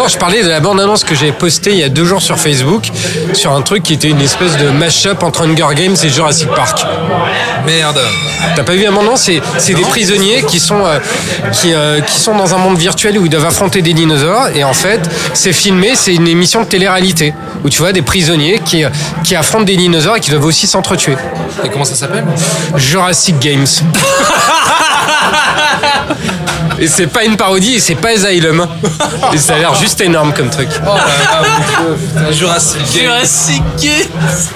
Non, je parlais de la bande-annonce que j'ai postée il y a deux jours sur Facebook sur un truc qui était une espèce de mash-up entre Hunger Games et Jurassic Park. Merde. T'as pas vu un moment C'est c'est des prisonniers qui sont euh, qui, euh, qui sont dans un monde virtuel où ils doivent affronter des dinosaures et en fait c'est filmé, c'est une émission de télé-réalité où tu vois des prisonniers qui euh, qui affrontent des dinosaures et qui doivent aussi s'entretuer. Et comment ça s'appelle? Jurassic Games. Et c'est pas une parodie et c'est pas Asylum. Et ça a l'air juste énorme comme truc. Oh là là, mon Dieu, putain, Jurassic Game. Jurassic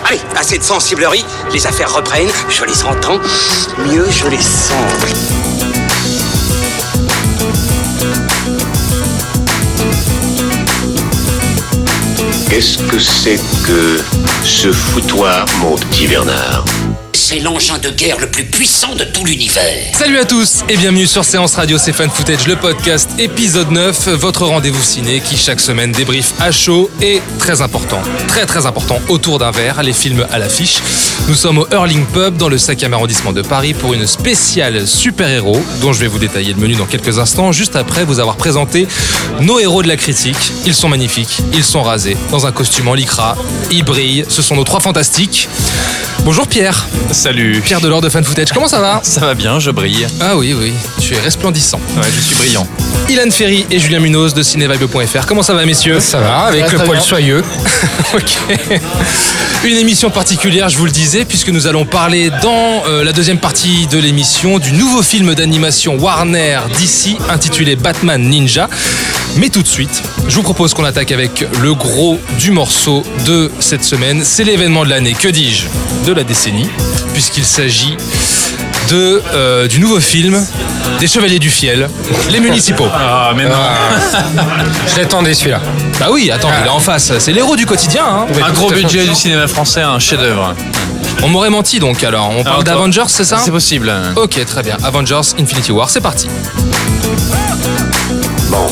Allez, assez de sensiblerie, les affaires reprennent, je les entends, mieux je les sens. Qu'est-ce que c'est que ce foutoir, mon petit Bernard? C'est l'engin de guerre le plus puissant de tout l'univers. Salut à tous et bienvenue sur Séance Radio, c'est Footage, le podcast épisode 9, votre rendez-vous ciné qui chaque semaine débriefe à chaud et très important, très très important, autour d'un verre, les films à l'affiche. Nous sommes au Hurling Pub dans le 5e arrondissement de Paris pour une spéciale super-héros dont je vais vous détailler le menu dans quelques instants, juste après vous avoir présenté nos héros de la critique. Ils sont magnifiques, ils sont rasés, dans un costume en lycra, ils brillent, ce sont nos trois fantastiques. Bonjour Pierre, Salut. Pierre Delors de Fan Footage, comment ça va Ça va bien, je brille. Ah oui, oui, tu es resplendissant. Ouais, je suis brillant. Ilan Ferry et Julien Munoz de cinévibe.fr. Comment ça va, messieurs Ça va, avec Ouais, le très poil bien. soyeux. Ok. Une émission particulière, je vous le disais, puisque nous allons parler dans euh, la deuxième partie de l'émission du nouveau film d'animation Warner DC intitulé Batman Ninja. Mais tout de suite, je vous propose qu'on attaque avec le gros du morceau de cette semaine. C'est l'événement de l'année, que dis-je De la décennie, puisqu'il s'agit de, euh, du nouveau film des Chevaliers du Fiel, les municipaux. Ah, mais non. Je l'attendais celui-là. Bah oui, attends, il est en face. C'est l'héros du quotidien. Hein. Un gros budget du cinéma français, un chef-d'œuvre. On m'aurait menti donc alors. On parle toi- d'Avengers, c'est ça? C'est possible. Ok, très bien. Avengers Infinity War, c'est parti. Bon,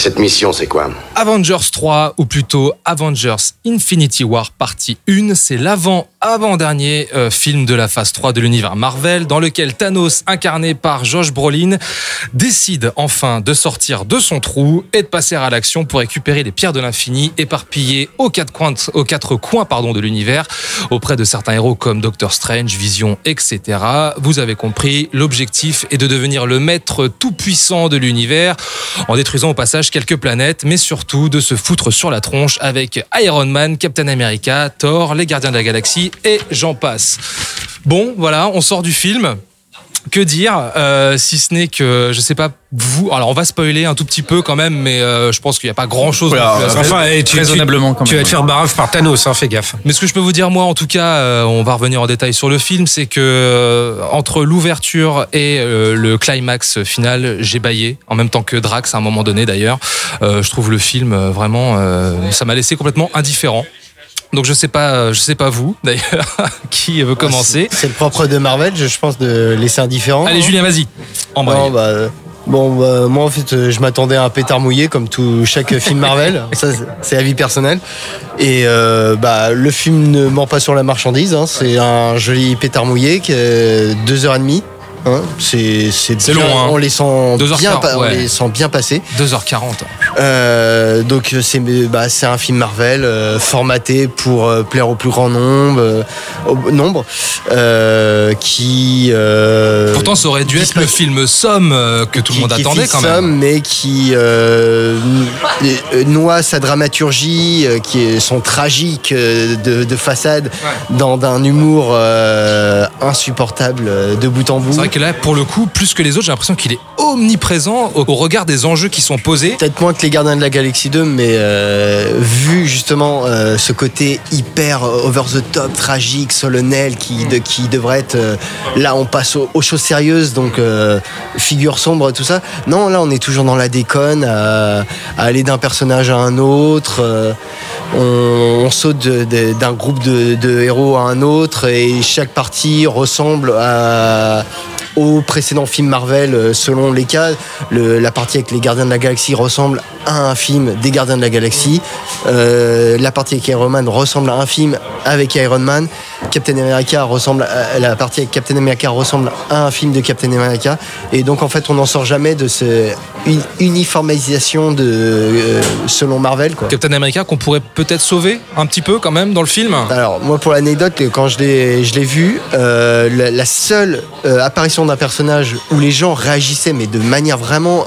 cette mission, c'est quoi Avengers 3, ou plutôt Avengers Infinity War partie 1, c'est l'avant-avant-dernier euh, film de la phase 3 de l'univers Marvel, dans lequel Thanos, incarné par Josh Brolin, décide enfin de sortir de son trou et de passer à l'action pour récupérer les pierres de l'infini éparpillées aux quatre coins, aux quatre coins de l'univers, auprès de certains héros comme Doctor Strange, Vision, etc. Vous avez compris, l'objectif est de devenir le maître tout-puissant de l'univers, en détruisant au passage quelques planètes, mais surtout de se foutre sur la tronche avec Iron Man, Captain America, Thor, les Gardiens de la Galaxie et j'en passe. Bon, voilà, on sort du film. Que dire, euh, si ce n'est que, je sais pas, vous, alors on va spoiler un tout petit peu quand même, mais euh, je pense qu'il n'y a pas grand chose. Enfin, eh, tu, Raisonnablement, tu- quand tu même, vas te faire barrave par Thanos, hein, fais gaffe. Mais ce que je peux vous dire, moi, en tout cas, euh, on va revenir en détail sur le film, c'est que euh, entre l'ouverture et euh, le climax final, j'ai baillé, en même temps que Drax à un moment donné d'ailleurs. Euh, je trouve le film euh, vraiment, euh, ça m'a laissé complètement indifférent. Donc je sais pas, euh, je sais pas vous d'ailleurs qui veut commencer. C'est le propre de Marvel, je pense, de laisser indifférent. Allez, Julien, vas-y. Embraye. Non, bah, bon, bah, moi, en fait, euh, je m'attendais à un pétard mouillé, comme tout chaque film Marvel. Ça, c'est- c'est avis personnel. Et euh, bah, le film ne ment pas sur la marchandise. hein. C'est un joli pétard mouillé qui est deux heures et demie. Hein. C'est c'est long, hein. On les sent bien, pa- on ouais. les sent bien passer. 2h40. Euh, donc c'est bah, c'est un film Marvel euh, formaté pour euh, plaire au plus grand nombre, euh, au nombre, euh, qui euh, Pourtant, ça aurait dû être le film Somme que tout le monde qui attendait quand Somme, même. mais qui noie sa dramaturgie, euh, qui est son tragique de, de façade, dans d'un humour euh, insupportable de bout en bout. Que là, pour le coup, plus que les autres, j'ai l'impression qu'il est omniprésent au, au regard des enjeux qui sont posés. Peut-être moins que les Gardiens de la Galaxie 2, mais euh, vu justement euh, ce côté hyper euh, over the top, tragique, solennel, qui, de, qui devrait être. euh, là, on passe aux, aux choses sérieuses, donc figure sombre, tout ça. Non, là, on est toujours dans la déconne, à, à aller d'un personnage à un autre. on, on saute d'un groupe de, de héros à un autre, et chaque partie ressemble à au précédent film Marvel euh, selon les cas. La partie avec les Gardiens de la Galaxie ressemble à un film des Gardiens de la Galaxie. Euh, la partie avec Iron Man ressemble à un film avec Iron Man. Captain America ressemble à, la partie avec Captain America ressemble à un film de Captain America. Et donc en fait, on n'en sort jamais de cette uniformisation de euh, selon Marvel. Quoi. Captain America qu'on pourrait peut-être sauver un petit peu quand même dans le film. Alors moi pour l'anecdote, quand je l'ai je l'ai vu, euh, la, la seule apparition d'un personnage où les gens réagissaient mais de manière vraiment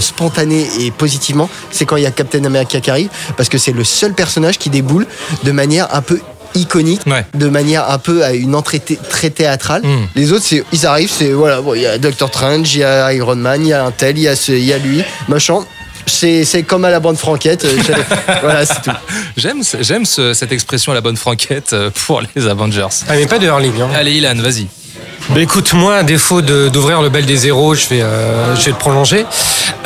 spontanée et positivement, c'est quand il y a Captain America qui arrive parce que c'est le seul personnage qui déboule de manière un peu iconique, Ouais. de manière un peu à une entrée thé- très théâtrale. Mm. Les autres, c'est ils arrivent, c'est voilà, bon, il y a Doctor Strange, il y a Iron Man, il y a un tel, il y a ce, il y a lui, machin. C'est c'est comme à la bande franquette. euh, voilà, c'est tout. J'aime ce- j'aime ce- cette expression à la bonne franquette euh, pour les Avengers. Ah, mais pas de Hurling. Hein. Allez Ilan, vas-y. Bah écoute, moi, à défaut d'ouvrir le bel des zéros, je vais, euh, je vais le prolonger.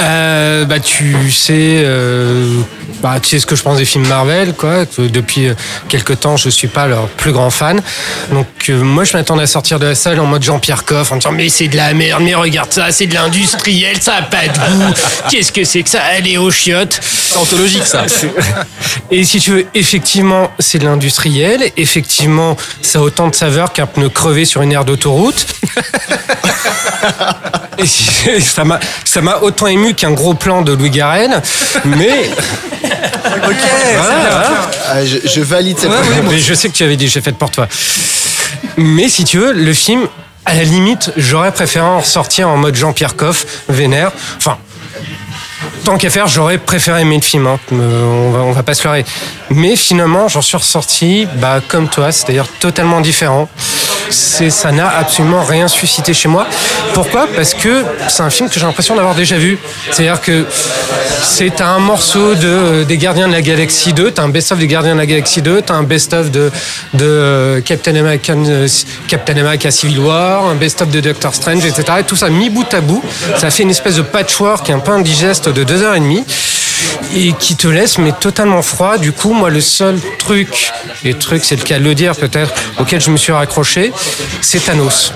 Euh, bah tu sais, euh, bah tu sais ce que je pense des films Marvel, quoi. que depuis euh, quelque temps, je suis pas leur plus grand fan. Donc euh, moi, je m'attendais à sortir de la salle en mode Jean-Pierre Coff, en disant mais c'est de la merde, mais regarde ça, c'est de l'industriel, ça a pas de goût. Qu'est-ce que c'est que ça? Allez aux chiottes. C'est anthologique ça. Et si tu veux, effectivement, c'est de l'industriel. Effectivement, ça a autant de saveur qu'un pneu crevé sur une aire d'autoroute. Et ça m'a, ça m'a autant ému qu'un gros plan de Louis Garrel. Mais. Ok, Ah, je, je valide cette mais je sais que tu avais dit, j'ai fait pour toi. Mais si tu veux, le film, à la limite, j'aurais préféré en ressortir en mode Jean-Pierre Coff, vénère. Enfin, tant qu'à faire, j'aurais préféré aimer le film. hein. Euh, on, va, on va pas se leurrer. Mais finalement, j'en suis ressorti, bah, comme toi, c'est-à-dire totalement différent. Ça n'a absolument rien suscité chez moi. Pourquoi? Parce que c'est un film que j'ai l'impression d'avoir déjà vu. C'est-à-dire que c'est un morceau de, euh, des Gardiens de la Galaxie 2, t'as un best-of des Gardiens de la Galaxie 2, t'as un best-of de, de euh, Captain, America, euh, Captain America Civil War, un best-of de Doctor Strange, etc. Et tout ça mis bout à bout, ça fait une espèce de patchwork un peu indigeste de deux heures et demie et qui te laisse mais totalement froid. Du coup, moi, le seul truc, et truc, c'est le cas de le dire peut-être, auquel je me suis raccroché, c'est Thanos.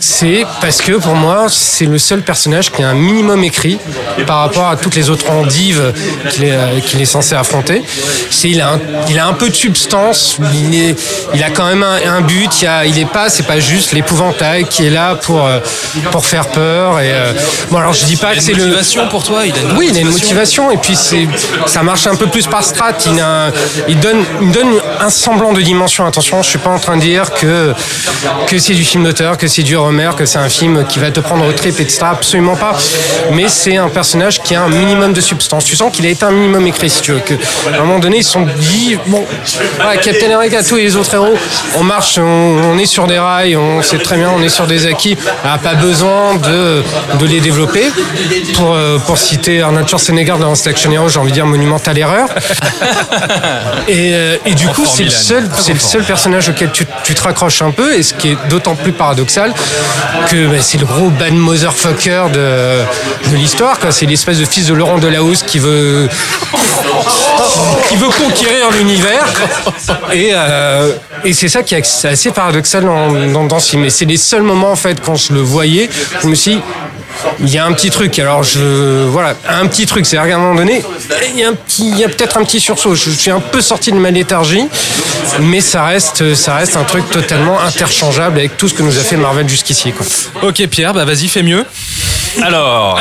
C'est parce que pour moi, c'est le seul personnage qui a un minimum écrit par rapport à toutes les autres endives qu'il est, euh, est censé affronter. C'est il a un, il a un peu de substance, il, est, il a quand même un, un but. Il, y a, il est pas, c'est pas juste l'épouvantail qui est là pour euh, pour faire peur. Et euh, bon, alors je dis pas que c'est une le motivation pour toi, il a une oui, il a une motivation et puis c'est ça marche un peu plus par strat. Il, a un- il donne il donne un semblant de dimension. Attention, je suis pas en train de dire que que c'est du film d'auteur, que c'est du Romer, que c'est un film qui va te prendre au trip, etc. Absolument pas. Mais c'est un personnage qui a un minimum de substance. Tu sens qu'il a été un minimum écrit, si tu veux. Que à un moment donné, ils se sont dit bon, voilà, Captain America, tous les autres héros, on marche, on, on est sur des rails, on sait très bien, on est sur des acquis. On n'a pas besoin de de les développer. Pour euh, pour citer Arnold Schwarzenegger dans Action Hero, j'ai envie de dire monumental erreur. Et, euh, et du coup, c'est le seul, c'est le seul personnage auquel tu, tu te raccroches un peu, et ce qui est d'autant plus paradoxal que bah, c'est le gros bad motherfucker de, de l'histoire. C'est l'espèce de fils de Laurent Delahousse qui veut qui veut conquérir l'univers. Et, euh, et c'est ça qui est assez paradoxal dans, dans, dans ce c'est les seuls moments en fait quand je le voyais, je me suis il y a un petit truc. Alors je voilà, un petit truc. C'est à un moment donné, il y a un petit, il y a peut-être un petit sursaut. Je suis un peu sorti de ma léthargie, mais ça reste, ça reste un truc totalement interchangeable avec tout ce que nous a fait Marvel jusqu'ici. Quoi. Ok Pierre, bah vas-y, fais mieux. Alors,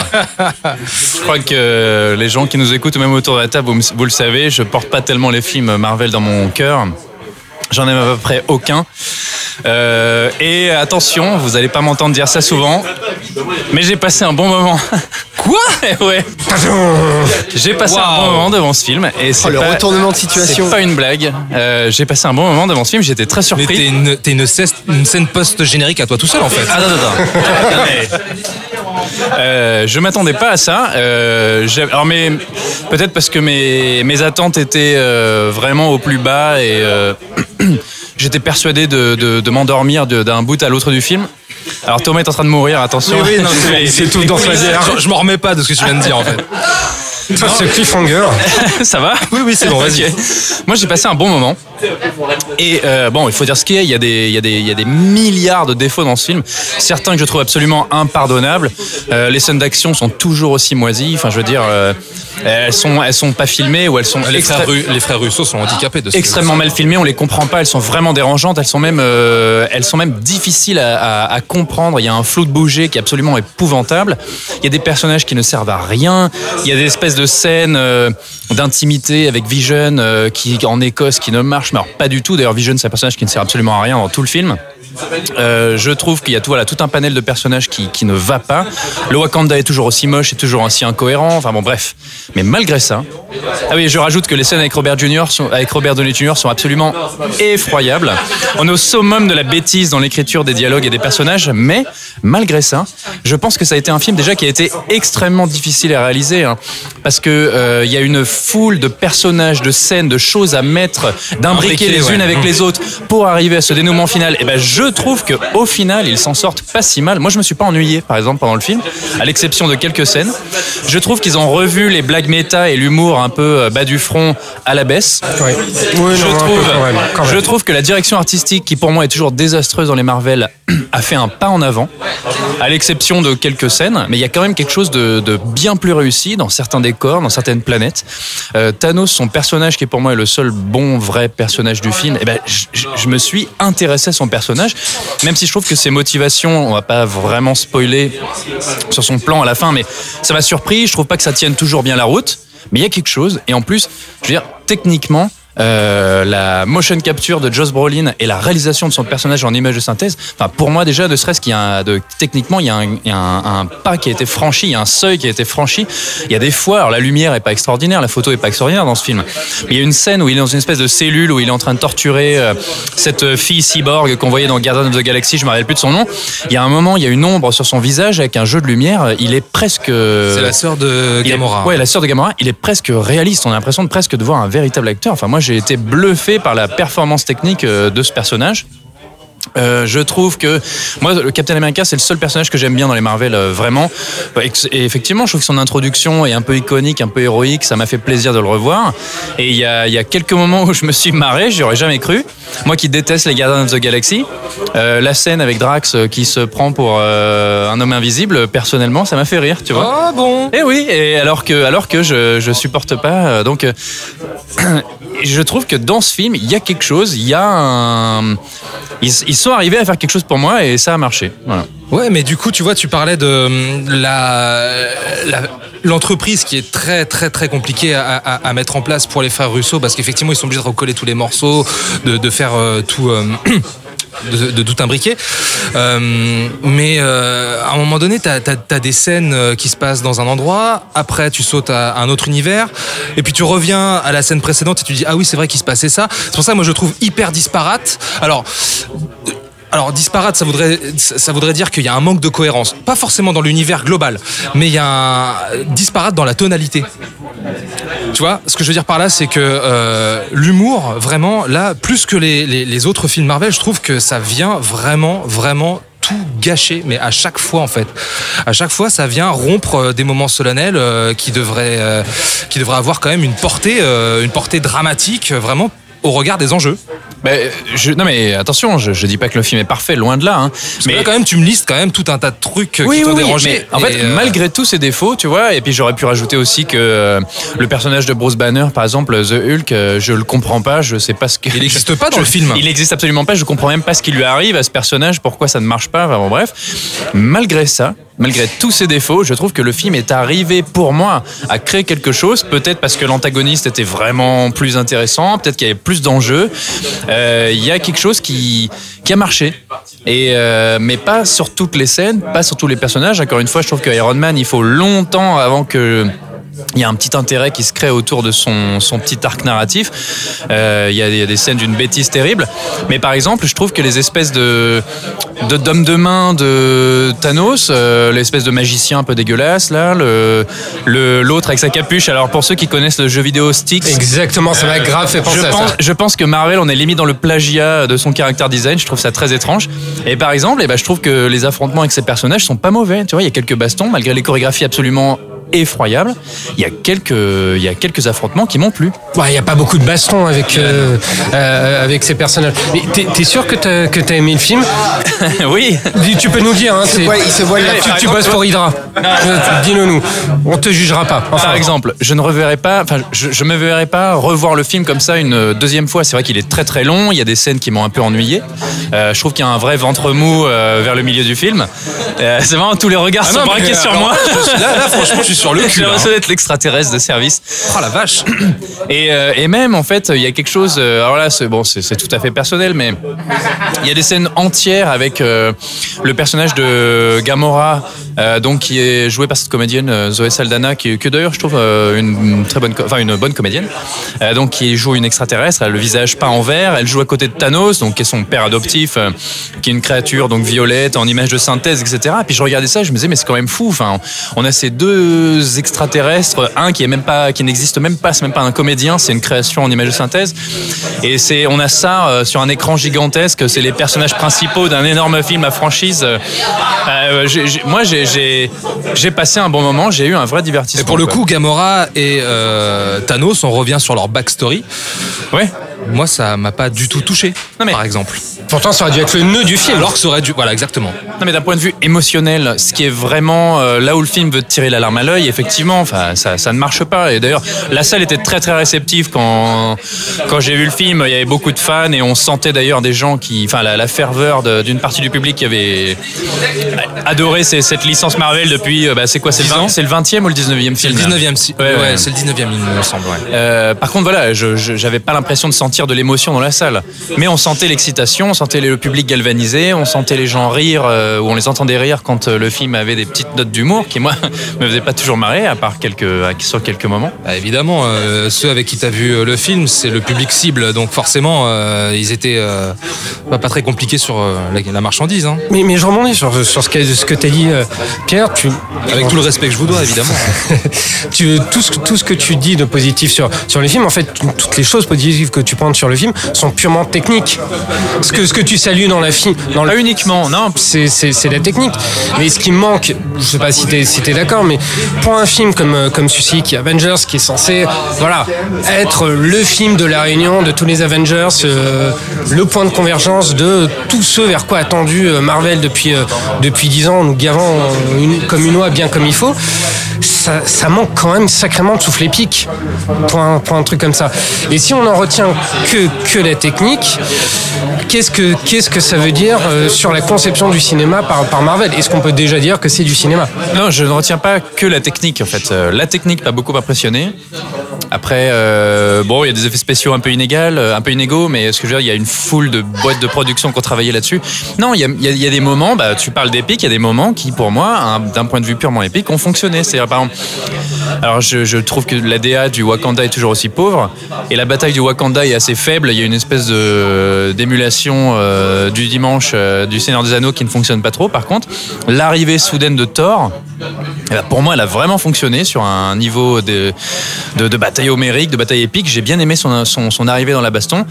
je crois que les gens qui nous écoutent, ou même autour de la table, vous, le savez, je porte pas tellement les films Marvel dans mon cœur. J'en aime à peu près aucun. Euh, et attention, vous allez pas m'entendre dire ça souvent, mais j'ai passé un bon moment. Quoi Ouais. J'ai passé un bon moment devant ce film et c'est Oh, le pas- retournement de situation. C'est pas une blague. Euh, j'ai passé un bon moment devant ce film. J'étais très Mais surpris. t'es une, t'es une, cesse- une scène post-générique à toi tout seul en fait. Attends, attends, attends. Euh, je m'attendais pas à ça. Euh, alors, mais peut-être parce que mes, mes attentes étaient euh, vraiment au plus bas et euh, j'étais persuadé de, de, de m'endormir de- d'un bout à l'autre du film. Alors Thomas est en train de mourir, attention. C'est tout dans sa bière. Je, je m'en remets pas de ce que tu viens de dire en fait. C'est cliffhanger. ça va Oui, oui, c'est bon, vas-y. Moi, j'ai passé un bon moment. Et euh, bon, il faut dire ce qu'il y a. Il y a, des, il, y a des, il y a des milliards de défauts dans ce film. Certains que je trouve absolument impardonnables. Euh, les scènes d'action sont toujours aussi moisies. Enfin, je veux dire, euh, elles sont, elles sont pas filmées ou elles sont Les extra- frères, les frères Russo sont handicapés de ce extrêmement mal filmées. On les comprend pas. Elles sont vraiment dérangeantes. Elles sont même, euh, elles sont même difficiles à, à- à comprendre. Il y a un flou de bouger qui est absolument épouvantable. Il y a des personnages qui ne servent à rien. Il y a des espèces de scènes euh, d'intimité avec Vision euh, qui en Écosse qui ne marchent mais alors pas du tout. D'ailleurs, Vision c'est un personnage qui ne sert absolument à rien dans tout le film. Euh, je trouve qu'il y a tout, un panel de personnages qui, ne va pas. Le Wakanda est toujours aussi moche et toujours aussi incohérent. Enfin bon, bref. Mais malgré ça, ah oui, je rajoute que les scènes avec Robert Jr. sont, Downey Jr. sont absolument effroyables. On est au summum de la bêtise dans l'écriture des dialogues et des personnages, mais malgré ça, je pense que ça a été un film déjà qui a été extrêmement difficile à réaliser, hein, parce que euh, il y a une foule de personnages, de scènes, de choses à mettre, d'imbriquer Imbriquer, les ouais. unes avec les autres pour arriver à ce dénouement final. Et ben, je trouve que au final, ils s'en sortent pas si mal. Moi, je me suis pas ennuyé, par exemple, pendant le film, à l'exception de quelques scènes. Je trouve qu'ils ont revu les blagues méta et l'humour un peu euh, bas du front à la baisse. Oui, oui Je non, un peu trouve, quand même, quand même. je trouve que la direction artistique, qui pour moi est toujours désastreuse dans les Marvel, a fait un pas en avant, à l'exception de quelques scènes. Mais il y a quand même quelque chose de, de bien plus réussi dans certains décors, dans certaines planètes. Euh, Thanos, son personnage, qui pour moi est le seul bon vrai personnage du film, eh ben, je, me suis intéressé à son personnage, même si je trouve que ses motivations, on va pas vraiment spoiler sur son plan à la fin, mais ça m'a surpris. Je trouve pas que ça tienne toujours bien la route, mais il y a quelque chose. Et en plus, je veux dire, techniquement, euh, la motion capture de Josh Brolin et la réalisation de son personnage en image de synthèse, enfin pour moi déjà, ne serait-ce qu'il y a un- de, techniquement il y a, un, il y a un- un pas qui a été franchi, il y a un seuil qui a été franchi. Il y a des fois, alors la lumière est pas extraordinaire, la photo est pas extraordinaire dans ce film, mais il y a une scène où il est dans une espèce de cellule où il est en train de torturer euh, cette fille cyborg qu'on voyait dans Guardians of the Galaxy, je me rappelle plus de son nom. Il y a un moment, il y a une ombre sur son visage avec un jeu de lumière. Il est presque. C'est la sœur de Il est- Gamora. ouais, la sœur de Gamora. Il est presque réaliste. On a l'impression de presque de voir un véritable acteur. Enfin, moi, j'ai été bluffé par la performance technique euh, de ce personnage. Euh, je trouve que moi le Captain America c'est le seul personnage que j'aime bien dans les Marvel euh, vraiment et, effectivement je trouve que son introduction est un peu iconique un peu héroïque ça m'a fait plaisir de le revoir et il y a, il y a quelques moments où je me suis marré j'y aurais jamais cru moi qui déteste les Guardians of the Galaxy euh, la scène avec Drax qui se prend pour un homme invisible personnellement ça m'a fait rire tu vois Ah bon? Et oui, et alors que, alors que je, je supporte pas. Donc, je trouve que dans ce film, il y a quelque chose, il y a un. Ils, sont arrivés à faire quelque chose pour moi et ça a marché. Ouais, mais du coup, tu vois, tu parlais de hum, la l'entreprise qui est très très très compliquée à, mettre en place pour les frères Russo parce qu'effectivement ils sont obligés de recoller tous les morceaux, de, de faire euh, tout. euh, De, de tout imbriquer. Euh, mais euh, à un moment donné, tu as, des scènes euh, qui se passent dans un endroit, après tu sautes à un autre univers, et puis tu reviens à la scène précédente et tu dis Ah oui, c'est vrai qu'il se passait ça. C'est pour ça que moi je trouve hyper disparate. Alors, alors disparate, ça voudrait, ça voudrait dire qu'il y a un manque de cohérence. Pas forcément dans l'univers global, mais il y a un disparate dans la tonalité. Tu vois, ce que je veux dire par là, c'est que euh, l'humour, vraiment, là, plus que les, autres films Marvel, je trouve que ça vient vraiment, vraiment tout gâcher, mais à chaque fois en fait. À chaque fois, ça vient rompre euh, des moments solennels euh, qui devraient, euh, qui devraient avoir quand même une portée, une portée dramatique, vraiment au regard des enjeux. Mais je, non mais attention, je, je dis pas que le film est parfait, loin de là. hein. Parce mais que là, quand même, tu me listes quand même tout un tas de trucs oui, qui t'ont oui, dérangé. mais en fait, euh, malgré tous ses défauts, tu vois, et puis j'aurais pu rajouter aussi que euh, le personnage de Bruce Banner, par exemple, The Hulk, euh, je le comprends pas, je sais pas ce que. Il n'existe pas dans je- le film. Il n'existe absolument pas, je comprends même pas ce qui lui arrive à ce personnage, pourquoi ça ne marche pas, bon, bref. Malgré ça, malgré tous ses défauts, je trouve que le film est arrivé pour moi à créer quelque chose, peut-être parce que l'antagoniste était vraiment plus intéressant, peut-être qu'il y avait plus d'enjeux. Euh, Il y a quelque chose qui, qui a marché. Et euh, mais pas sur toutes les scènes, pas sur tous les personnages. Encore une fois, je trouve que Iron Man, il faut longtemps avant que il y a un petit intérêt qui se crée autour de son, son petit arc narratif. Euh, il, y a, il y a des scènes d'une bêtise terrible. Mais par exemple, je trouve que les espèces de d'hommes de main de Thanos, euh, l'espèce de magicien un peu dégueulasse là, le le- l'autre avec sa capuche. Alors pour ceux qui connaissent le jeu vidéo Styx, Exactement, ça m'a grave fait penser je à pense, ça. je pense que Marvel, on est limite dans le plagiat de son caractère design. Je trouve ça très étrange. Et par exemple, eh ben, je trouve que les affrontements avec ces personnages sont pas mauvais. Tu vois, il y a quelques bastons, malgré les chorégraphies absolument effroyable. Il y a quelques, il y a quelques affrontements qui m'ont plu. Ouais, il n'y a pas beaucoup de baston avec, euh, euh, avec ces personnages. Mais t'es t'es sûr que t'as que t'as aimé le film? Oui. Dis- Tu peux nous dire. Hein, c'est- voit- il se voit là- tu, tu bosses pour Hydra. Euh, Dis-le nous. On te jugera pas. Enfin, Par exemple, je ne reverrai pas, enfin, je, je me verrai pas revoir le film comme ça une deuxième fois. C'est vrai qu'il est très très long. Il y a des scènes qui m'ont un peu ennuyé. Euh, je trouve qu'il y a un vrai ventre mou euh, vers le milieu du film. Euh, c'est vraiment tous les regards sont non, mais, braqués sur alors, moi. Là, là, franchement, je suis sur le cul. hein. l'extraterrestre de service. Oh la vache. Et, euh, et même en fait, il y a quelque chose. euh, alors là, c'est bon, c'est tout à fait personnel, mais il y a des scènes entières avec euh, le personnage de Gamora, euh, donc qui est joué par cette comédienne Zoé Saldana, qui que d'ailleurs je trouve une, une très bonne, enfin une bonne comédienne. Donc qui joue une extraterrestre, elle a le visage peint en vert, elle joue à côté de Thanos, donc qui est son père adoptif, qui est une créature donc violette en image de synthèse, etc. Et puis je regardais ça, je me disais mais c'est quand même fou. Enfin, on a ces deux extraterrestres, un qui est même pas, qui n'existe même pas, c'est même pas un comédien, c'est une création en image de synthèse. Et c'est, on a ça euh, sur un écran gigantesque. C'est les personnages principaux d'un énorme film à franchise. Euh, euh, moi, j'ai, j'ai, passé un bon moment. J'ai eu un vrai divertissement. Et pour le quoi. coup, Gamora et Thanos, on revient sur leur backstory. ouais. Moi, ça m'a pas du tout touché, Non, mais- par exemple. pourtant, ça aurait dû être le nœud du film. Alors que ça aurait dû. Voilà, exactement. Non mais d'un point de vue émotionnel, ce qui est vraiment euh, là où le film veut tirer la larme à l'œil, effectivement, enfin ça, ça ne marche pas. Et d'ailleurs, la salle était très très réceptive quand quand j'ai vu le film. Il y avait beaucoup de fans et on sentait d'ailleurs des gens qui, enfin la, la ferveur d'une partie du public qui avait adoré ces- cette licence Marvel depuis. euh, bah, c'est quoi C'est le, 20 c'est le 20e ou le 19e C'est film le 19e. si- Ouais, Ouais, ouais. c'est le 19e, il me semble. ouais. Euh, par contre, voilà, je je- j'avais pas l'impression de sentir de l'émotion dans la salle, mais on sentait l'excitation, on sentait le public galvanisé, on sentait les gens rire euh, ou on les entendait rire quand euh, le film avait des petites notes d'humour qui moi me faisaient pas toujours marrer, à part quelques à- sur quelques moments. Bah, évidemment, euh, ceux avec qui tu as vu le film, c'est le public cible, donc forcément, euh, ils étaient euh, pas, pas très compliqués sur euh, la, la marchandise. hein. Mais, mais je rebondis sur, sur ce que, ce que t'as dit, euh, Pierre. Tu, Avec tout le respect que je vous dois, évidemment. tu, tout, ce, tout ce que tu dis de positif sur, sur le film, en fait, toutes les choses positives que tu penses sur le film sont purement techniques. Ce que, ce que tu salues dans la film, dans Pas le, uniquement, non. c'est, la technique. Mais ce qui manque, je sais pas si t'es, si d'accord, mais pour un film comme, euh, comme celui-ci, qui est Avengers, qui est censé, voilà, être le film de la réunion de tous les Avengers, euh, le point de convergence de tous ceux vers quoi attendu euh, Marvel depuis, euh, depuis 10 ans, nous gavant une, comme une oie bien comme il faut, ça, manque quand même sacrément de souffle épique pour un, truc comme ça. Et si on en retient que, la technique, qu'est-ce que, qu'est-ce que ça veut dire euh, sur la conception du cinéma par, par Marvel? Est-ce qu'on peut déjà dire que c'est du cinéma? Non, je ne retiens pas que la technique en fait. Euh, La technique m'a beaucoup impressionné. Après, euh, bon, il y a des effets spéciaux un peu inégaux, un peu inégaux, mais ce que je veux dire, il y a une foule de boîtes de production qui ont travaillé là-dessus. Non, il y a, des moments, bah, tu parles d'épique, il y a des moments qui, pour moi, un- d'un point de vue purement épique, ont fonctionné. C'est-à-dire, par exemple, alors je, trouve que la DA du Wakanda est toujours aussi pauvre, et la bataille du Wakanda est assez faible. Il y a une espèce d'émulation euh, du dimanche euh, du Seigneur des Anneaux qui ne fonctionne pas trop. Par contre, l'arrivée soudaine de Thor, eh ben, pour moi, elle a vraiment fonctionné sur un niveau de, de bataille homérique, de bataille épique. J'ai bien aimé son, son, son arrivée dans la baston.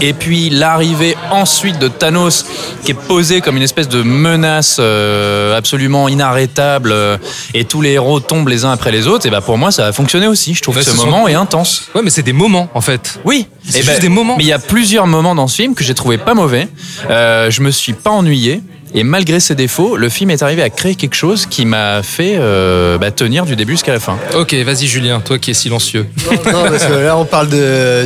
Et puis l'arrivée ensuite de Thanos, qui est posé comme une espèce de menace euh, absolument inarrêtable, euh, et tous les héros tombent les uns après les autres. Et ben pour moi, ça a fonctionné aussi. Je trouve que ce ce sont- moment est intense. Ouais, mais c'est des moments, en fait. Oui, C'est juste ben, des moments. Mais il y a plusieurs moments dans ce film que j'ai trouvé pas mauvais. Euh, je me suis pas ennuyé. Et malgré ses défauts, le film est arrivé à créer quelque chose qui m'a fait euh, bah, tenir du début jusqu'à la fin. Ok, vas-y, Julien, toi qui es silencieux. Non, parce que là, on parle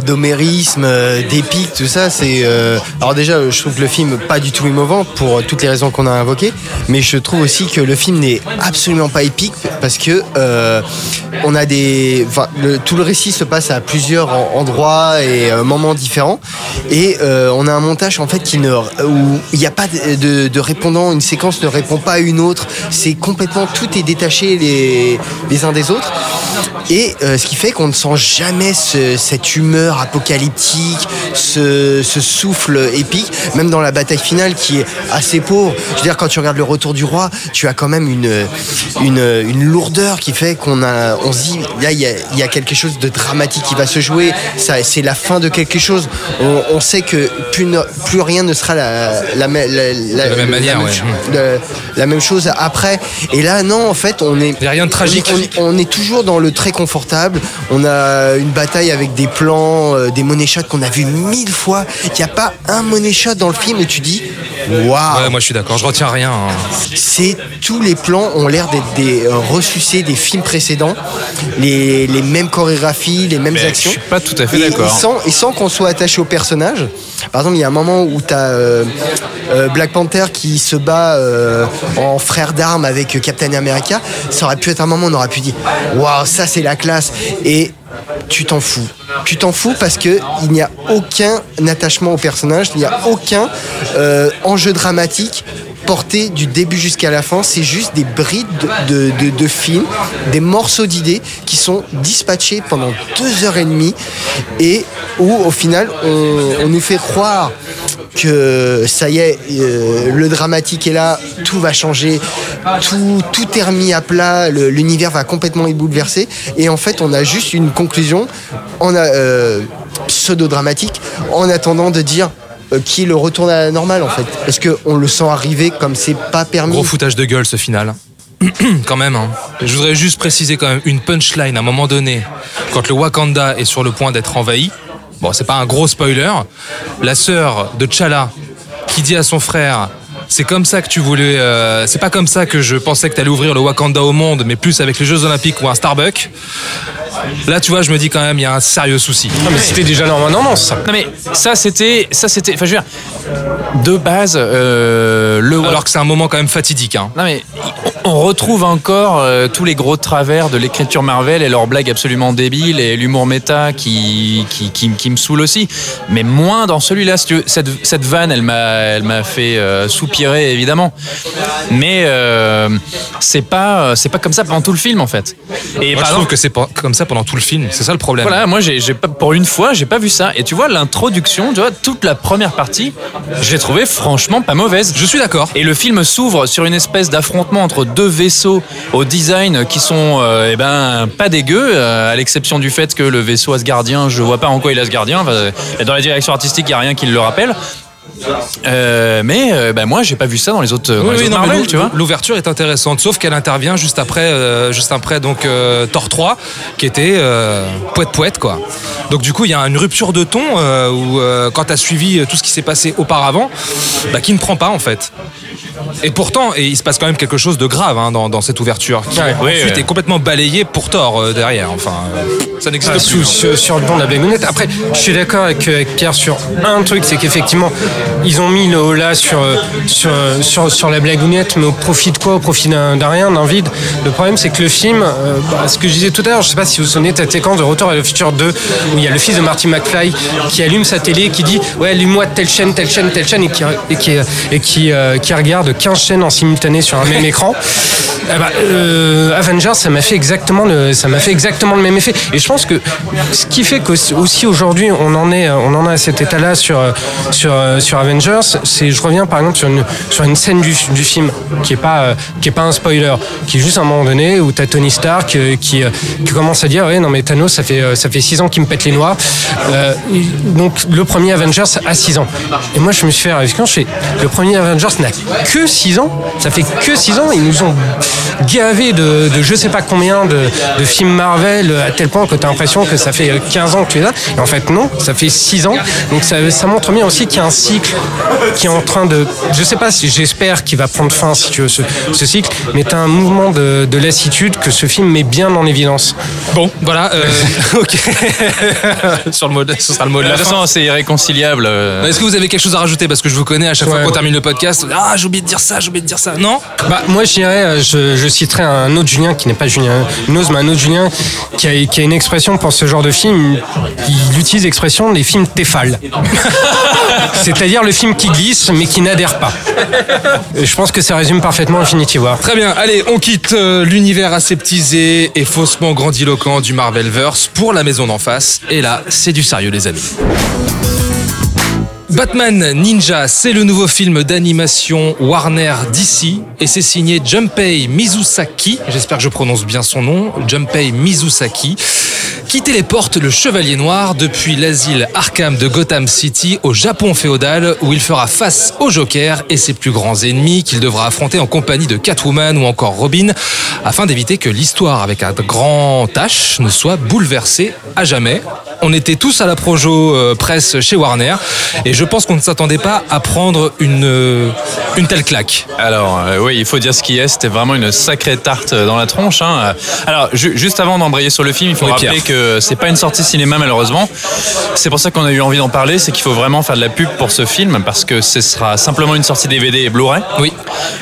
d'homérisme, euh, d'épique, tout ça. C'est euh, alors déjà, je trouve que le film pas du tout émouvant pour toutes les raisons qu'on a invoquées, mais je trouve aussi que le film n'est absolument pas épique parce que euh, on a des, enfin, le- tout le récit se passe à plusieurs en- endroits et moments différents, et euh, on a un montage en fait qui ne, où il n'y a pas de, de, de répondant, une séquence ne répond pas à une autre. C'est complètement tout est détaché les, les uns des autres. Et euh, ce qui fait qu'on ne sent jamais ce- cette humeur apocalyptique, ce, ce souffle épique, même dans la bataille finale qui est assez pauvre. Je veux dire, quand tu regardes le retour du roi, tu as quand même une, une, une lourdeur qui fait qu'on a, on se dit, là, il y a, il y a quelque chose de dramatique qui va se jouer. Ça, c'est la fin de quelque chose. On, on sait que plus, rien ne sera la, la, me- la, la même manière, ouais. la- la même chose après. Et là, non, en fait, on est. Il y a rien de tragique. On, on est toujours dans le très confortable. On a une bataille avec des plans, euh, des money shots qu'on a vu mille fois. Il n'y a pas un money shot dans le film où tu dis Waouh Ouais, moi je suis d'accord, je retiens rien. hein. c'est tous les plans ont l'air d'être des euh, ressucés des films précédents, les, les mêmes chorégraphies, les mêmes Mais actions. je suis pas tout à fait d'accord. Et sans, et sans qu'on soit attaché au personnage. Par exemple, il y a un moment où tu as Black Panther qui se bat euh, en frère d'armes avec euh, Captain America. Ça aurait pu être un moment où on aurait pu dire Waouh, ça c'est la classe. Et tu t'en fous. Tu t'en fous parce que il n'y a aucun attachement au personnage, il n'y a aucun euh, enjeu dramatique porté du début jusqu'à la fin. C'est juste des brides de, de, films, des morceaux d'idées qui sont dispatchés pendant deux heures et demie et où au final on nous fait croire que ça y est, euh, le dramatique est là, tout va changer, tout, tout est remis à plat, l'univers va complètement être bouleversé. Et en fait, on a juste une conclusion euh, pseudo-dramatique en attendant de dire euh, qui le retourne à la normale en fait. Parce qu'on le sent arriver comme c'est pas permis. Gros foutage de gueule ce final. quand même. hein. Je voudrais juste préciser quand même une punchline à un moment donné, quand le Wakanda est sur le point d'être envahi. Bon, c'est pas un gros spoiler. La sœur de T'Challa qui dit à son frère. C'est comme ça que tu voulais. euh, c'est pas comme ça que je pensais que t'allais ouvrir le Wakanda au monde, mais plus avec les Jeux Olympiques ou un Starbucks. Là, tu vois, je me dis quand même, il y a un sérieux souci. Non, mais c'était déjà normalement non, ça. Non mais ça c'était ça c'était enfin je veux dire de base euh, le Alors que c'est un moment quand même fatidique. Hein. non mais on retrouve encore euh, tous les gros travers de l'écriture Marvel et leurs blagues absolument débiles et l'humour méta qui, qui, qui, qui me saoule aussi. Mais moins dans celui-là. si. Cette, cette vanne, elle m'a elle m'a fait euh, soupirer évidemment. Mais c'est pas c'est pas comme ça pendant tout le film en fait. Et Moi, par je trouve que c'est pas comme ça pendant tout le film. C'est ça le problème. voilà, moi j'ai j'ai pas pour une fois, j'ai pas vu ça. Et tu vois l'introduction, tu vois toute la première partie, je l'ai trouvé franchement pas mauvaise. Je suis d'accord. Et le film s'ouvre sur une espèce d'affrontement entre deux vaisseaux au design qui sont euh, eh ben pas dégueux, euh, à l'exception du fait que le vaisseau Asgardien, je vois pas en quoi il est Asgardien. Enfin, dans la direction artistique, il y a rien qui le rappelle. Euh, mais euh, ben moi j'ai pas vu ça dans les autres, dans Oui, les oui, autres non, mais Marvel, l'ou- tu vois. L'ouverture est intéressante, sauf qu'elle intervient juste après, euh, juste après donc euh, Thor 3, qui était euh, poète poète quoi. Donc du coup il y a une rupture de ton euh, où euh, quand t'as suivi tout ce qui s'est passé auparavant, bah, qui ne prend pas en fait. Et pourtant, et il se passe quand même quelque chose de grave hein, dans, dans cette ouverture, qui oui, ensuite ouais. est complètement balayé pour Thor euh, derrière. Enfin, euh, ça n'existe Ah, plus. sous- sur, sur le don de la blagounette. Après, je suis d'accord avec, avec Pierre sur un truc, c'est qu'effectivement, ils ont mis le holà sur, euh, sur, euh, sur, sur la blagounette, mais au profit de quoi? Au profit d'un rien, d'un vide? Le problème, c'est que le film, euh, bah, ce que je disais tout à l'heure, je sais pas si vous vous souvenez de cette séquence de Retour à le futur 2, où il y a le fils de Marty McFly qui allume sa télé et qui dit Ouais, allume-moi telle chaîne, telle chaîne, telle chaîne, et qui, et qui, et qui, qui regarde 15 chaînes en simultané sur un même écran. Eh euh, Avengers, ça m'a fait exactement le, ça m'a fait exactement le même effet. Et je pense que ce qui fait qu'aussi aussi aujourd'hui on en est, on en est à cet état-là sur sur Avengers, c'est, je reviens par exemple sur une sur une scène du, film qui est pas euh, qui est pas un spoiler, qui est juste un moment donné où t'as Tony Stark euh, qui euh, qui commence à dire ouais non mais Thanos ça fait ça fait six ans qu'il me pète les noix. Donc le premier Avengers a 6 ans. Et moi je me suis fait réflexion, je le premier Avengers n'a que 6 ans, ça fait que 6 ans, ils nous ont gavé de, je sais pas combien de, de films Marvel à tel point que tu as l'impression que ça fait 15 ans que tu es là. Et en fait non, ça fait 6 ans. Donc ça, ça montre bien aussi qu'il y a un cycle qui est en train de... Je sais pas si j'espère qu'il va prendre fin si tu veux ce, ce cycle, mais tu as un mouvement de, de lassitude que ce film met bien en évidence. Bon, voilà. euh, ok. sur le mode, ce sera le mot de De la toute fin. façon, c'est irréconciliable. euh. Est-ce que vous avez quelque chose à rajouter? Parce que je vous connais, à chaque fois Ouais. qu'on termine le podcast, ah, j'oublie de dire ça, j'ai oublié de dire ça. Non? Bah, moi, je dirais, euh, je, je citerai un autre Julien qui n'est pas Julien Nose, mais un autre Julien qui a, qui a une expression pour ce genre de film. Il utilise l'expression les films téfales. C'est-à-dire le film qui glisse, mais qui n'adhère pas. Je pense que ça résume parfaitement Infinity War. Très bien, allez, on quitte euh, l'univers aseptisé et faussement grandiloquent du Marvelverse pour la maison d'en face. Et là, c'est du sérieux, les amis. Batman Ninja, c'est le nouveau film d'animation Warner DC et c'est signé Junpei Mizusaki, j'espère que je prononce bien son nom, Junpei Mizusaki, qui téléporte le Chevalier Noir depuis l'asile Arkham de Gotham City au Japon féodal où il fera face au Joker et ses plus grands ennemis qu'il devra affronter en compagnie de Catwoman ou encore Robin afin d'éviter que l'histoire avec un grand H ne soit bouleversée à jamais. On était tous à la projo euh, presse chez Warner et je pense qu'on ne s'attendait pas à prendre une, euh, une telle claque. Alors euh, oui, il faut dire ce qui est, c'était vraiment une sacrée tarte dans la tronche. hein. Alors ju- juste avant d'embrayer sur le film, il faut Oui, rappeler Pierre. que c'est pas une sortie cinéma malheureusement. C'est pour ça qu'on a eu envie d'en parler, c'est qu'il faut vraiment faire de la pub pour ce film parce que ce sera simplement une sortie DVD et Blu-ray. Oui.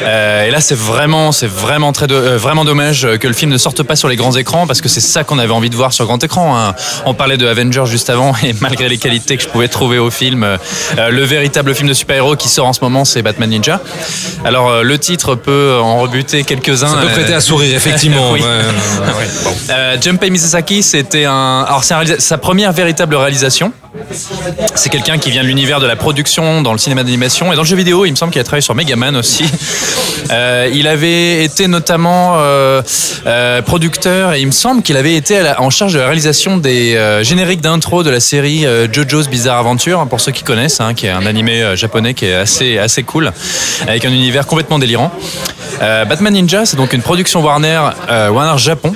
Euh, et là, c'est vraiment, c'est vraiment très, do- euh, vraiment dommage que le film ne sorte pas sur les grands écrans parce que c'est ça qu'on avait envie de voir sur grand écran. hein. On parlait de Avengers juste avant et malgré les qualités que je pouvais trouver au film, euh, euh, le véritable film de super-héros qui sort en ce moment, c'est Batman Ninja. Alors euh, le titre peut en rebuter quelques-uns. Ça peut euh, prêter à sourire, effectivement. Oui. Ouais, ouais, ouais. Bon. euh, Junpei Mizusaki, c'était un, alors c'est un sa première véritable réalisation. C'est quelqu'un qui vient de l'univers de la production dans le cinéma d'animation et dans le jeu vidéo. Il me semble qu'il a travaillé sur Megaman aussi. Euh, il avait été notamment euh, euh, producteur et il me semble qu'il avait été la- en charge de la réalisation des génériques d'intro de la série JoJo's Bizarre Adventure, hein, pour ceux qui connaissent, hein, qui est un animé japonais qui est assez assez cool, avec un univers complètement délirant. Batman Ninja, c'est donc une production Warner Warner Japon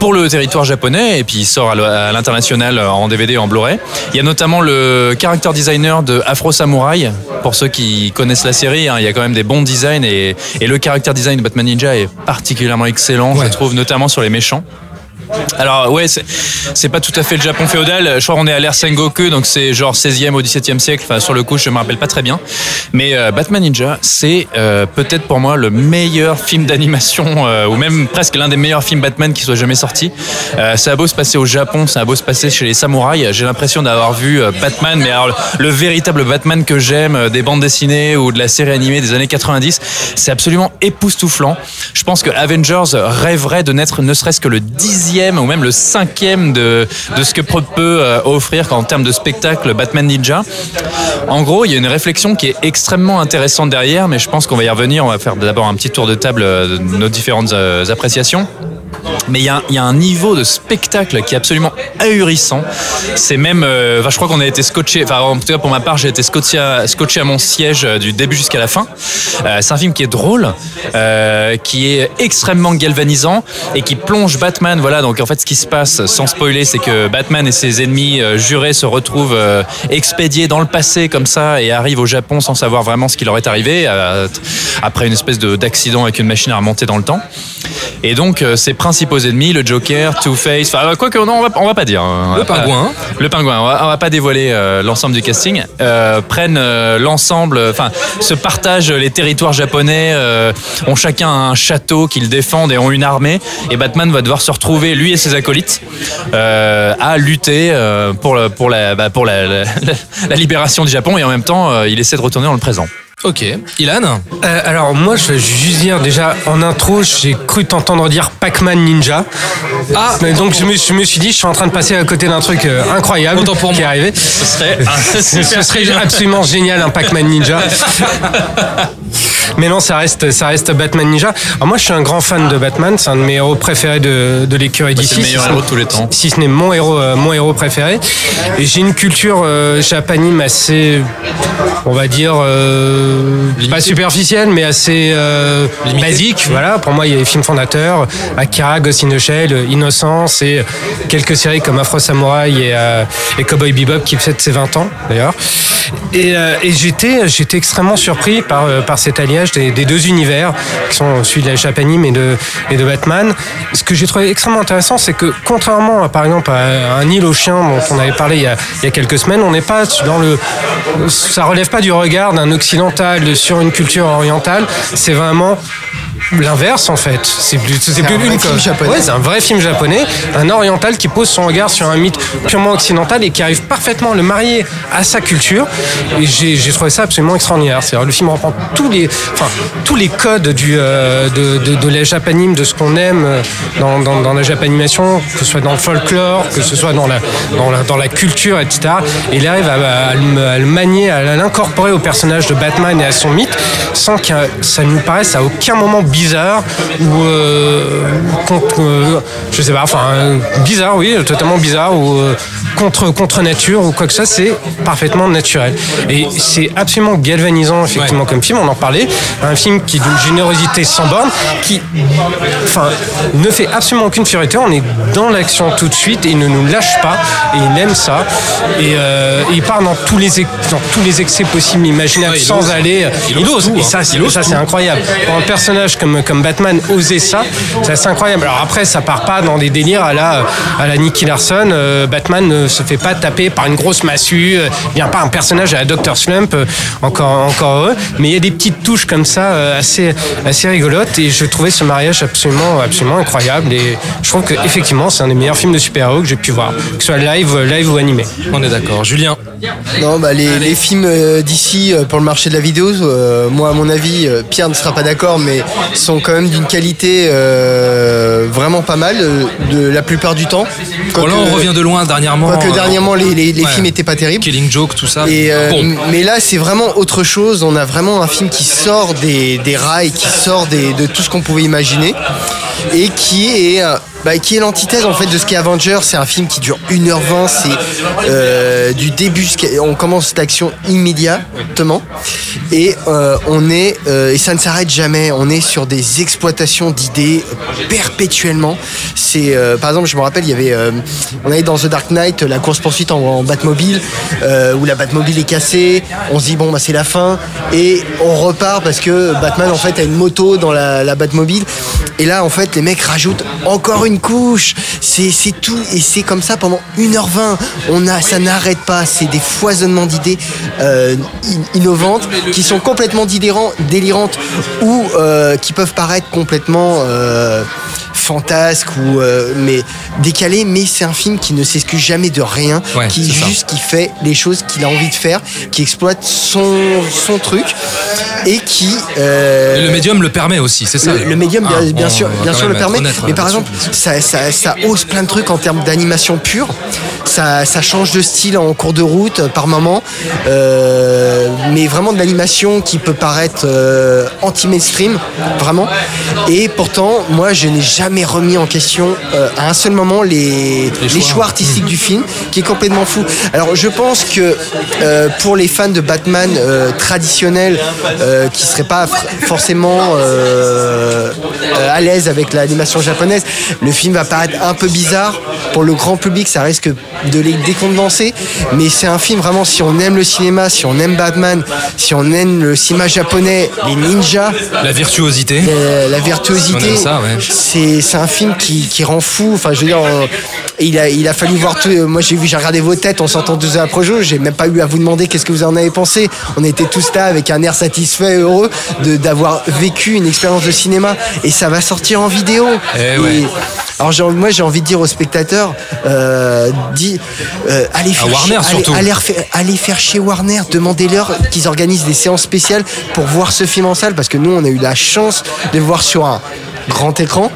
pour le territoire japonais et puis il sort à l'international euh, en DVD en Blu-ray. Il y a notamment le character designer de Afro Samurai. Pour ceux qui connaissent la série, hein, il y a quand même des bons designs et, et le character design de Batman Ninja est particulièrement excellent, je Ouais. trouve, notamment sur les méchants. Alors ouais, c'est pas tout à fait le Japon féodal. Je crois qu'on est à l'ère Sengoku, donc c'est genre 16e au 17e siècle. Enfin sur le coup, je me rappelle pas très bien. Mais euh, Batman Ninja, c'est euh, peut-être pour moi le meilleur film d'animation, euh, ou même presque l'un des meilleurs films Batman qui soit jamais sorti. Ça a beau se passer au Japon, ça a beau se passer chez les samouraïs. J'ai l'impression d'avoir vu Batman, mais alors le, le véritable Batman que j'aime, des bandes dessinées ou de la série animée des années 90, c'est absolument époustouflant. Je pense que Avengers rêverait de n'être ne serait-ce que le dixième ou même le cinquième de, de ce que peut euh, offrir en termes de spectacle Batman Ninja. En gros, il y a une réflexion qui est extrêmement intéressante derrière, mais je pense qu'on va y revenir. On va faire d'abord un petit tour de table euh, de nos différentes euh, appréciations. Mais il y, a un- niveau de spectacle qui est absolument ahurissant. C'est même, euh, je crois qu'on a été scotché, en tout cas pour ma part, j'ai été scotché à, mon siège euh, du début jusqu'à la fin. Euh, c'est un film qui est drôle, qui est extrêmement galvanisant et qui plonge Batman. Voilà, donc en fait ce qui se passe, sans spoiler, c'est que Batman et ses ennemis jurés se retrouvent expédiés dans le passé comme ça et arrivent au Japon sans savoir vraiment ce qui leur est arrivé après une espèce de- d'accident avec une machine à remonter dans le temps. Et donc, ses principaux ennemis, le Joker, Two-Face, enfin, quoi que non, on va, on va pas dire. hein. On Le va pas- pingouin. Le pingouin, on va, on va pas dévoiler euh, l'ensemble du casting. Euh, prennent euh, l'ensemble, enfin, se partagent les territoires japonais, euh, ont chacun un château qu'ils défendent et ont une armée. Et Batman va devoir se retrouver, lui et ses acolytes, euh, à lutter euh, pour, le- pour, la, bah, pour la, la- la libération du Japon. Et en même temps, euh, il essaie de retourner dans le présent. Ok. Ilan Euh, alors moi je vais juste dire déjà en intro j'ai cru t'entendre dire Pac-Man Ninja. Ah mais donc je me, je me suis dit je suis en train de passer à côté d'un truc euh, incroyable pour qui est arrivé. Ce serait Ce serait absolument génial un Pac-Man Ninja. Mais non, ça reste, ça reste Batman Ninja. Alors moi, je suis un grand fan de Batman. C'est un de mes héros préférés de, de l'écurie Bah, d'ici. c'est le meilleur si héros de tous les temps. Si ce n'est mon héros, euh, mon héros préféré. Et j'ai une culture euh, japanime assez, on va dire, euh, pas superficielle, mais assez euh, basique. Voilà. Pour moi, il y a les films fondateurs, Akira, Ghost in the Shell, Innocence et quelques séries comme Afro Samurai et, euh, et Cowboy Bebop qui fête ses 20 ans d'ailleurs. Et, euh, j'étais, extrêmement surpris par, euh, par cet alien mariage des, deux univers, qui sont celui de la Japanime et de, et de Batman. Ce que j'ai trouvé extrêmement intéressant, c'est que contrairement à, par exemple, à un île aux chiens dont on avait parlé il y a, il y a quelques semaines, on n'est pas dans le, ça relève pas du regard d'un occidental sur une culture orientale. C'est vraiment l'inverse en fait. C'est plus, c'est plus un vrai une film japonais. Ouais, c'est un vrai film japonais, un oriental qui pose son regard sur un mythe purement occidental et qui arrive parfaitement à le marier à sa culture. Et j'ai, j'ai trouvé ça absolument extraordinaire. C'est-à-dire le film reprend tous les, enfin, tous les codes du, euh, de, de, de la japanime, de ce qu'on aime euh, dans, dans, dans la japanimation, que ce soit dans le folklore, que ce soit dans la, dans la, dans la culture, etc. Et il arrive à, à le, à le manier, à l'incorporer au personnage de Batman et à son mythe, sans que ça nous paraisse à aucun moment bizarre ou euh, contre, euh, je sais pas, enfin euh, bizarre, oui, totalement bizarre ou contre contre nature ou quoi que ça, c'est parfaitement naturel. Et c'est absolument galvanisant effectivement comme film. On en parlait, un film qui d'une générosité sans borne, qui, enfin, ne fait absolument aucune fierté. On est dans l'action tout de suite et il ne nous lâche pas et il aime ça et euh, il part dans tous les dans tous les excès possibles, imaginables, Ouais, sans aller. Il Il ose tout, Et hein. ça, ça, c'est incroyable. Pour un personnage comme comme Batman oser ça, c'est assez incroyable. Alors après, ça part pas dans des délires à la à la Nicky Larson. Euh, Batman ne se fait pas taper par une grosse massue. euh, vient pas un personnage à la Dr Slump. euh, encore encore heureux. Mais il y a des petites touches comme ça euh, assez assez rigolotes et je trouvais ce mariage absolument absolument incroyable et je trouve que effectivement c'est un des meilleurs films de super-héros que j'ai pu voir, que ce soit live live ou animé. On est d'accord. Julien, Non, bah les, les films euh, d'ici euh, pour le marché de la vidéo, euh, moi à mon avis, euh, Pierre ne sera pas d'accord, mais sont quand même d'une qualité euh, vraiment pas mal euh, de la plupart du temps. bon, là, on revient de loin dernièrement. Quoique euh, dernièrement les, les, les ouais. films étaient pas terribles. Killing Joke, tout ça. Et, euh, bon, Mais là, c'est vraiment autre chose. On a vraiment un film qui sort des, des rails, qui sort des- de tout ce qu'on pouvait imaginer, et qui est, euh, bah, qui est l'antithèse en fait de ce qu'est Avengers. C'est un film qui dure 1h20. C'est euh, du début. On commence l'action immédiatement, et euh, on est euh, et ça ne s'arrête jamais. On est sur des exploitations d'idées perpétuellement. C'est euh, par exemple, je me rappelle, il y avait, euh, on avait dans The Dark Knight la course poursuite en, Batmobile où la Batmobile est cassée. On se dit bon bah c'est la fin et on repart parce que Batman en fait a une moto dans la, la Batmobile. Et là en fait les mecs rajoutent encore une couche. C'est tout et c'est comme ça pendant 1h20. On a ça n'arrête pas. C'est des foisonnements d'idées euh, in- innovantes qui sont complètement délirantes ou euh, qui peuvent paraître complètement euh, fantasques ou euh, mais décalés. Mais c'est un film qui ne s'excuse jamais de rien, Ouais, qui juste qui fait les choses qu'il a envie de faire, qui exploite son son truc et qui euh, et le médium le permet aussi, c'est ça. le, le médium, bien, Ah, bien sûr, bien sûr le permet. honnête, mais par exemple, ça, ça, ça hausse plein de trucs en termes d'animation pure. Ça, ça change de style en cours de route euh, par moment. Euh, mais vraiment de l'animation qui peut paraître anti-mainstream, vraiment. Et pourtant, moi, je n'ai jamais remis en question euh, à un seul moment les, les choix. choix. artistiques du film, qui est complètement fou. Alors, je pense que euh, pour les fans de Batman euh, traditionnels, qui seraient pas forcément à l'aise avec l'animation japonaise, le film va paraître un peu bizarre. Pour le grand public, ça risque de les décondenser. Mais c'est un film vraiment, si on aime le cinéma, si on aime Batman, si on aime le cinéma japonais, les ninjas, La virtuosité. la virtuosité, ça, ouais. c'est c'est un film qui, qui rend fou. Enfin, je veux dire, euh, il a il a fallu voir tout. euh, Moi, j'ai vu, j'ai regardé vos têtes en sortant de deux heures après jour. J'ai même pas eu à vous demander qu'est-ce que vous en avez pensé. On était tous là avec un air satisfait, et heureux de d'avoir vécu une expérience de cinéma. Et ça va sortir en vidéo. Eh ouais. alors j'ai- moi j'ai envie de dire aux spectateurs, euh, dis, euh, allez faire Warner, chier- allez- surtout. allez refaire- allez faire chez Warner, demandez-leur qu'ils organisent des séances spéciales pour voir ce film en salle parce que nous on a eu la chance de le voir sur un grand écran,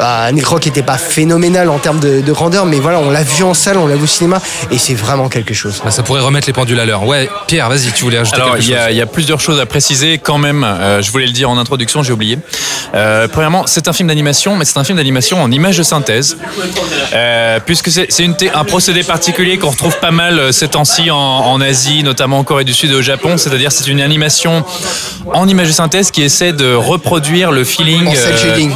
un écran qui n'était pas phénoménal en termes de, de grandeur, mais voilà, on l'a vu en salle, on l'a vu au cinéma et c'est vraiment quelque chose. Bah, ça pourrait remettre les pendules à l'heure. Ouais, Pierre, vas-y, tu voulais ajouter Alors, quelque il y, chose a, il y a plusieurs choses à préciser quand même. Euh, je voulais le dire en introduction, j'ai oublié. Euh, premièrement, c'est un film d'animation, mais c'est un film d'animation en image de synthèse, Euh, puisque c'est un procédé particulier qu'on retrouve pas mal euh, ces temps-ci en, en Asie, notamment en Corée du Sud et au Japon. C'est-à-dire, c'est une animation en image de synthèse qui essaie de reproduire le feeling En euh, shading.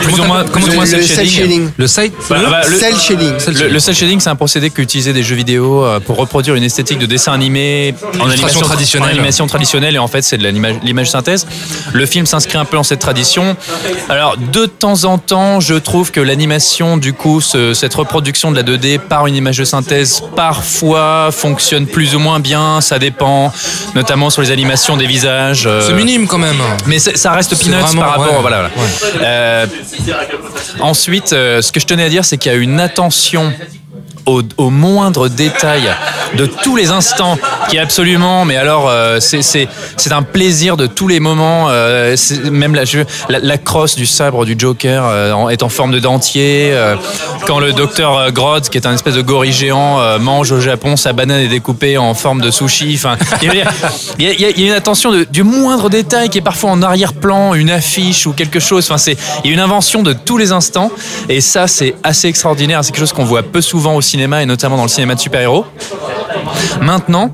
Plus ou moins, plus ou Le- le cel cel shading. shading. Le site Bah, bah, le- Cel shading. Le, le cel shading, c'est un procédé qu'utilisaient des jeux vidéo euh, pour reproduire une esthétique de dessin animé en animation traditionnelle. en animation traditionnelle, et en fait, c'est de l'image synthèse. Le film s'inscrit un peu dans cette tradition. Alors, de temps en temps, je trouve que l'animation, du coup, ce- cette reproduction de la 2D par une image de synthèse, parfois fonctionne plus ou moins bien. Ça dépend, notamment sur les animations des visages. euh, C'est minime quand même. mais ça reste peanuts vraiment- par rapport. ouais, voilà, voilà. Euh, ensuite, euh, ce que je tenais à dire, c'est qu'il y a une attention au, moindre détail de tous les instants qui est absolument mais alors euh, c'est un plaisir de tous les moments euh, même la, la crosse du sabre du Joker euh, est en forme de dentier euh, quand le docteur Grodd qui est un espèce de gorille géant mange au Japon sa banane est découpée en forme de sushi enfin il y a, une attention du moindre détail qui est parfois en arrière-plan une affiche ou quelque chose enfin c'est une invention de tous les instants et ça c'est assez extraordinaire c'est quelque chose qu'on voit peu souvent au et notamment dans le cinéma de super-héros. Maintenant,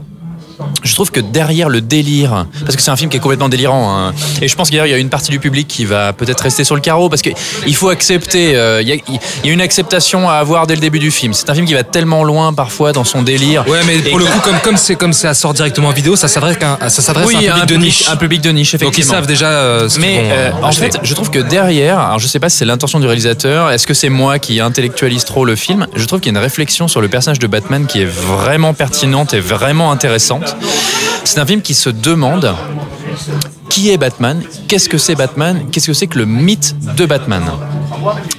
je trouve que derrière le délire, parce que c'est un film qui est complètement délirant, hein, et je pense qu'il y a une partie du public qui va peut-être rester sur le carreau, parce qu'il faut accepter, euh, il y, a, il y a une acceptation à avoir dès le début du film. C'est un film qui va tellement loin parfois dans son délire. Ouais, mais Et pour le coup, comme comme c'est comme ça sort directement en vidéo, ça s'adresse à un, ça s'adresse oui, à un public de niche. un public de niche, Donc ils effectivement. savent déjà euh, ce Mais vont, euh, euh, en fait, je trouve que derrière, alors je sais pas si c'est l'intention du réalisateur, est-ce que c'est moi qui intellectualise trop le film Je trouve qu'il y a une réflexion sur le personnage de Batman qui est vraiment pertinente et vraiment intéressante. C'est un film qui se demande qui est Batman, qu'est-ce que c'est Batman, qu'est-ce que c'est que le mythe de Batman?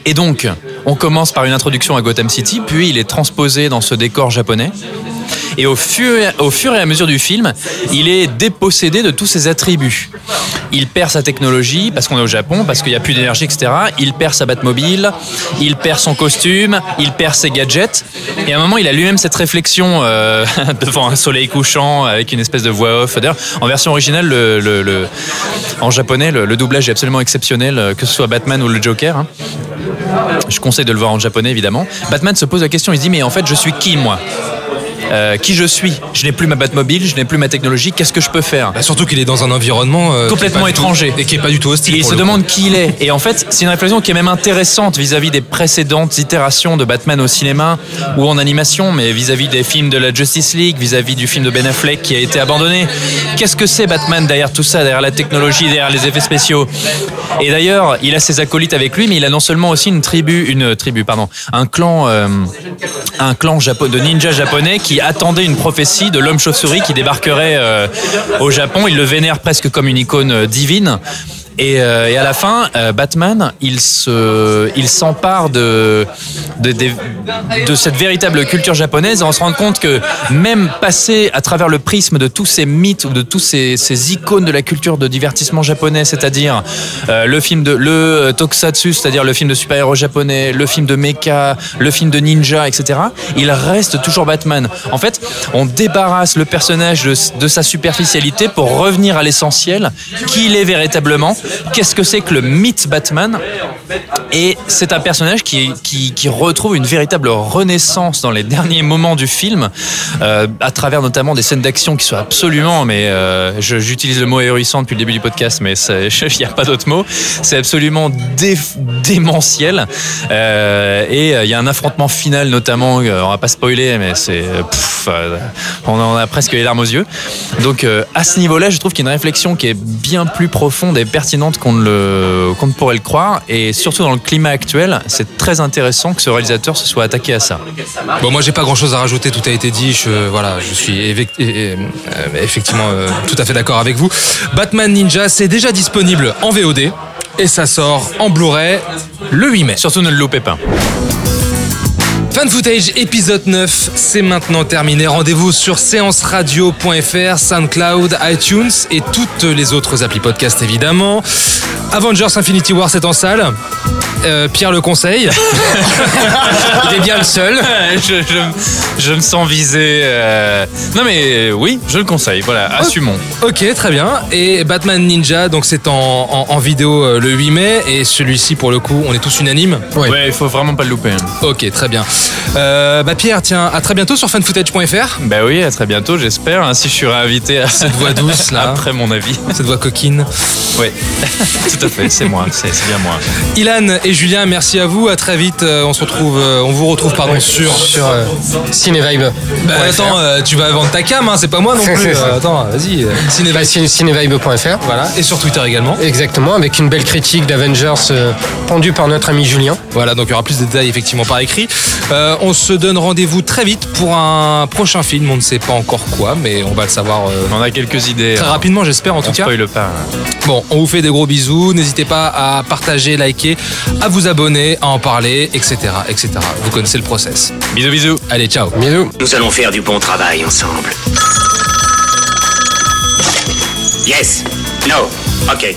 Et donc, on commence par une introduction à Gotham City, puis il est transposé dans ce décor japonais. Et au fur, et, à mesure du film, il est dépossédé de tous ses attributs. Il perd sa technologie parce qu'on est au Japon, parce qu'il n'y a plus d'énergie, etc. Il perd sa Batmobile, il perd son costume, il perd ses gadgets. Et à un moment, il a lui-même cette réflexion euh, devant un soleil couchant avec une espèce de voix off. D'ailleurs, en version originale, le, le- le- en japonais, le, le doublage est absolument exceptionnel, euh, que ce soit Batman ou le Joker. hein. Je conseille de le voir en japonais, évidemment. Batman se pose la question, il se dit, mais en fait, je suis qui, moi? Euh, Qui je suis Je n'ai plus ma Batmobile, je n'ai plus ma technologie, qu'est-ce que je peux faire Bah, surtout qu'il est dans un environnement euh, Complètement tout- étranger. et qui est pas du tout hostile. Et il se coup. demande qui il est. Et en fait, c'est une réflexion qui est même intéressante vis-à-vis des précédentes itérations de Batman au cinéma ou en animation, mais vis-à-vis des films de la Justice League, vis-à-vis du film de Ben Affleck qui a été abandonné. Qu'est-ce que c'est Batman derrière tout ça, derrière la technologie, derrière les effets spéciaux? Et d'ailleurs, il a ses acolytes avec lui, mais il a non seulement aussi une tribu, une tribu, pardon, un clan, euh, un clan de ninjas japonais qui attendait une prophétie de l'homme chauve-souris qui débarquerait euh, au Japon. Il le vénère presque comme une icône euh, divine. Et, euh, et à la fin, euh, Batman, il se, il s'empare de, de, de, cette véritable culture japonaise et on se rend compte que même passer à travers le prisme de tous ces mythes ou de tous ces, ces icônes de la culture de divertissement japonais, c'est-à-dire euh, le film de le tokusatsu, c'est-à-dire le film de super-héros japonais, le film de mecha, le film de ninja, etc. Il reste toujours Batman. En fait, on débarrasse le personnage de, de sa superficialité pour revenir à l'essentiel, qui il est véritablement, qu'est-ce que c'est que le mythe Batman. Et c'est un personnage qui, qui, retrouve une véritable renaissance dans les derniers moments du film, euh, à travers notamment des scènes d'action qui sont absolument, mais euh, j'utilise le mot ahurissant depuis le début du podcast, mais il n'y a pas d'autre mot. C'est absolument dé- démentiel. Euh, et il y a un affrontement final, notamment, on va pas spoiler, mais c'est. on en a presque les larmes aux yeux. Donc à ce niveau-là, je trouve qu'il y a une réflexion qui est bien plus profonde et pertinente qu'on ne, le, qu'on ne pourrait le croire. Et surtout dans le climat actuel, c'est très intéressant que ce réalisateur se soit attaqué à ça. Bon, moi, j'ai pas grand chose à rajouter. Tout a été dit. Je, voilà, je suis euh, effectivement euh, tout à fait d'accord avec vous. Batman Ninja, c'est déjà disponible en VOD et ça sort en Blu-ray le 8 mai. Surtout ne le loupez pas. Fan Footage épisode 9, c'est maintenant terminé. Rendez-vous sur séanceradio.fr, SoundCloud, iTunes et toutes les autres applis podcast évidemment. Avengers Infinity War, c'est en salle. Euh, Pierre le conseille. Il est bien le seul. je, je- je me sens visé. euh, Non mais euh, oui, je le conseille. Voilà, assumons. Ok, très bien. Et Batman Ninja, donc c'est en, en- en vidéo le 8 mai. Et celui-ci, pour le coup, on est tous unanimes. Ouais, il faut vraiment pas le louper. hein. Ok, très bien. Euh, bah Pierre, tiens, à très bientôt sur fanfootage.fr. Bah oui, à très bientôt, j'espère. Ainsi, je serai invité à Cette voix douce là, après mon avis. cette voix coquine. Oui, tout à fait, c'est moi, c'est bien moi. Ilan et Julien, merci à vous. À très vite. Euh, on se retrouve, euh, on vous retrouve pardon sur. sur euh, Cinévibe. Bah, attends, euh, tu vas vendre ta cam, hein, c'est pas moi non plus. Euh, attends, vas-y. Bah, ciné- Cinévibe.fr. Voilà, et sur Twitter également. Exactement, avec une belle critique d'Avengers euh, pendue par notre ami Julien. Voilà, donc il y aura plus de détails effectivement par écrit. Euh, on se donne rendez-vous très vite pour un prochain film. On ne sait pas encore quoi, mais on va le savoir euh, On a quelques idées. très hein. rapidement, j'espère en On tout cas. spoil pas. Bon, on vous fait des gros bisous. N'hésitez pas à partager, liker, à vous abonner, à en parler, etc., etc. Vous connaissez le process. Bisous, bisous. Allez, ciao. Bisous. Nous allons faire du bon travail ensemble. Yes. No. Ok.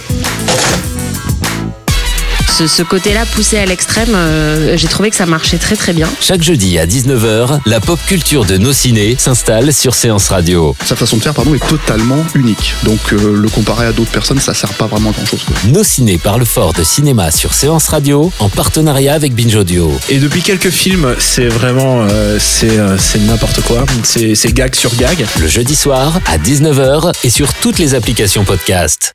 Ce, ce côté-là poussé à l'extrême, euh, j'ai trouvé que ça marchait très très bien. Chaque jeudi à 19h, la pop culture de nos ciné s'installe sur Séance Radio. Sa façon de faire pardon, est totalement unique. Donc euh, le comparer à d'autres personnes, ça sert pas vraiment à grand chose. Nos ciné parlent fort de cinéma sur Séance Radio en partenariat avec Binge Audio. Et depuis quelques films, c'est vraiment euh, c'est euh, c'est n'importe quoi. C'est c'est gag sur gag. Le jeudi soir à 19h et sur toutes les applications podcast.